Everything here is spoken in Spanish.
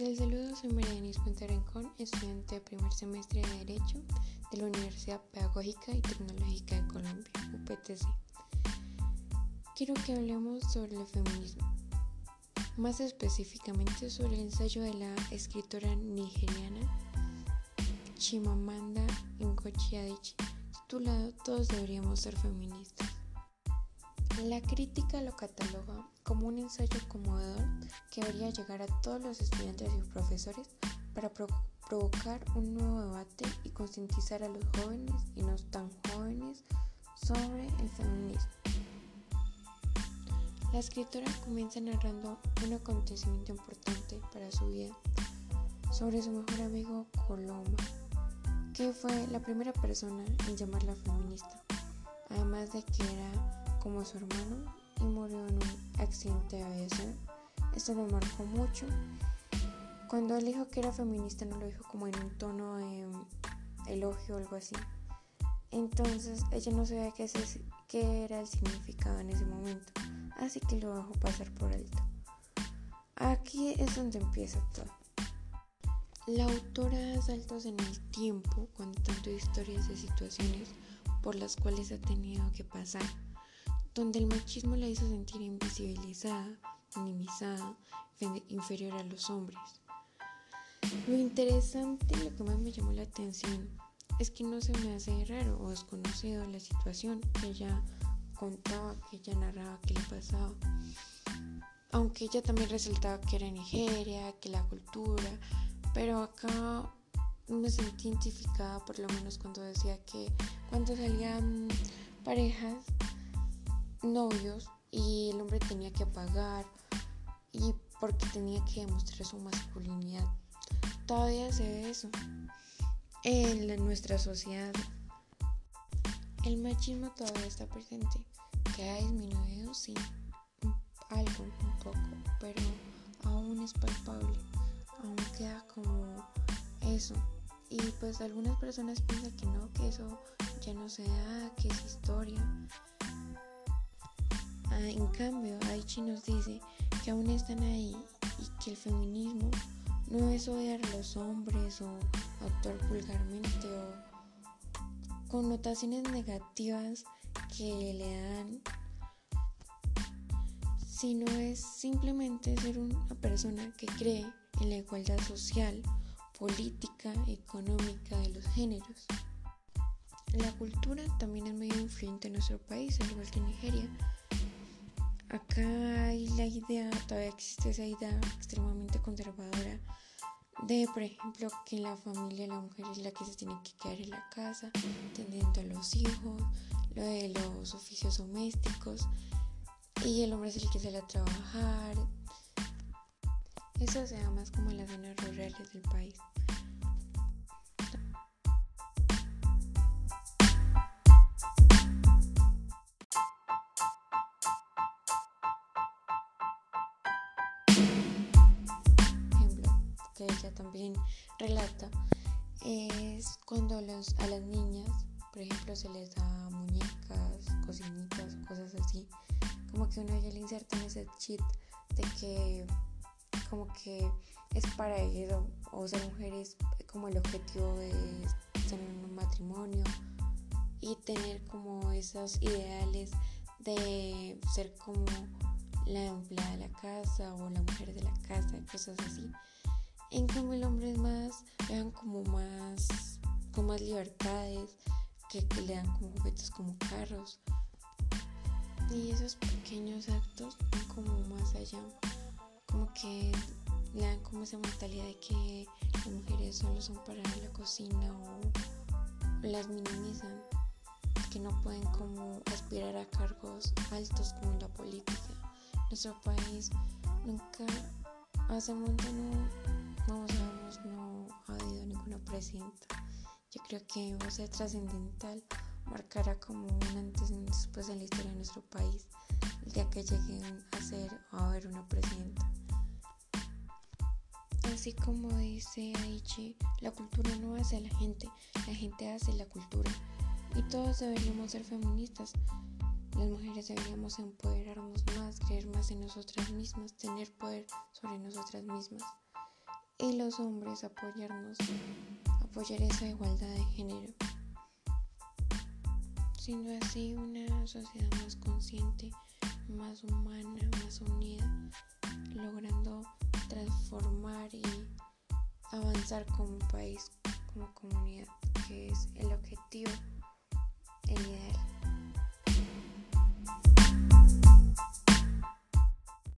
Cordial saludo, soy María Denise estudiante de primer semestre de Derecho de la Universidad Pedagógica y Tecnológica de Colombia, UPTC. Quiero que hablemos sobre el feminismo, más específicamente sobre el ensayo de la escritora nigeriana Chimamanda Ngozi Adichie, titulado Todos deberíamos ser feministas. La crítica lo cataloga como un ensayo conmovedor que debería llegar a todos los estudiantes y profesores para provocar un nuevo debate y concientizar a los jóvenes y no tan jóvenes sobre el feminismo. La escritora comienza narrando un acontecimiento importante para su vida sobre su mejor amigo Coloma, que fue la primera persona en llamarla feminista, además de que era como su hermano y murió en un accidente de aviación. Esto me marcó mucho. Cuando él dijo que era feminista no lo dijo como en un tono de elogio o algo así. Entonces ella no sabía qué, qué era el significado en ese momento, así que lo dejó pasar por alto. Aquí es donde empieza todo. La autora da saltos en el tiempo contando historias de situaciones por las cuales ha tenido que pasar donde el machismo la hizo sentir invisibilizada, minimizada, inferior a los hombres. Lo interesante, lo que más me llamó la atención, es que no se me hace raro o desconocido la situación que ella contaba, que ella narraba, que le pasaba. Aunque ella también resaltaba que era Nigeria, que la cultura, pero acá me sentí identificada por lo menos cuando decía que cuando salían parejas novios y el hombre tenía que pagar y porque tenía que demostrar su masculinidad. Todavía se ve eso en nuestra sociedad. El machismo todavía está presente, que ha disminuido, sí, algo, un poco, pero aún es palpable, aún queda como eso. Y pues algunas personas piensan que no, que eso ya no se da, que es historia, Ah, en cambio, Aichi nos dice que aún están ahí y que el feminismo no es odiar a los hombres o actuar vulgarmente o connotaciones negativas que le dan, sino es simplemente ser una persona que cree en la igualdad social, política, económica de los géneros. La cultura también es muy influyente en nuestro país, al igual que Nigeria acá hay la idea, todavía existe esa idea extremadamente conservadora de, por ejemplo, que en la familia la mujer es la que se tiene que quedar en la casa, atendiendo a los hijos, lo de los oficios domésticos, y el hombre es el que sale a trabajar. Eso se da más como en las zonas rurales del país. Ella también relata es cuando los, a las niñas, por ejemplo, se les da muñecas, cocinitas, cosas así, como que uno ya le inserta en ese chip de que como que es para ellos o, ser mujeres como el objetivo de tener un matrimonio y tener como esos ideales de ser como la empleada de la casa o la mujer de la casa, cosas así. En cambio el hombre es más, le dan como más, con más libertades, que, le dan como juguetes como carros. Y esos pequeños actos van como más allá, como que le dan como esa mentalidad de que las mujeres solo son para la cocina o las minimizan, que no pueden como aspirar a cargos altos como la política. Nuestro país nunca, hace un sabemos, no ha habido ninguna presidenta. Yo creo que va a ser trascendental, marcará como un antes y un después en la historia de nuestro país, el día que lleguen a ser o a haber una presidenta. Así como dice Aichi, la cultura no hace a la gente, la gente hace la cultura. Y todos deberíamos ser feministas. Las mujeres deberíamos empoderarnos más, creer más en nosotras mismas, tener poder sobre nosotras mismas. Y los hombres apoyarnos, apoyar esa igualdad de género, siendo así una sociedad más consciente, más humana, más unida, logrando transformar y avanzar como país, como comunidad, que es el objetivo el día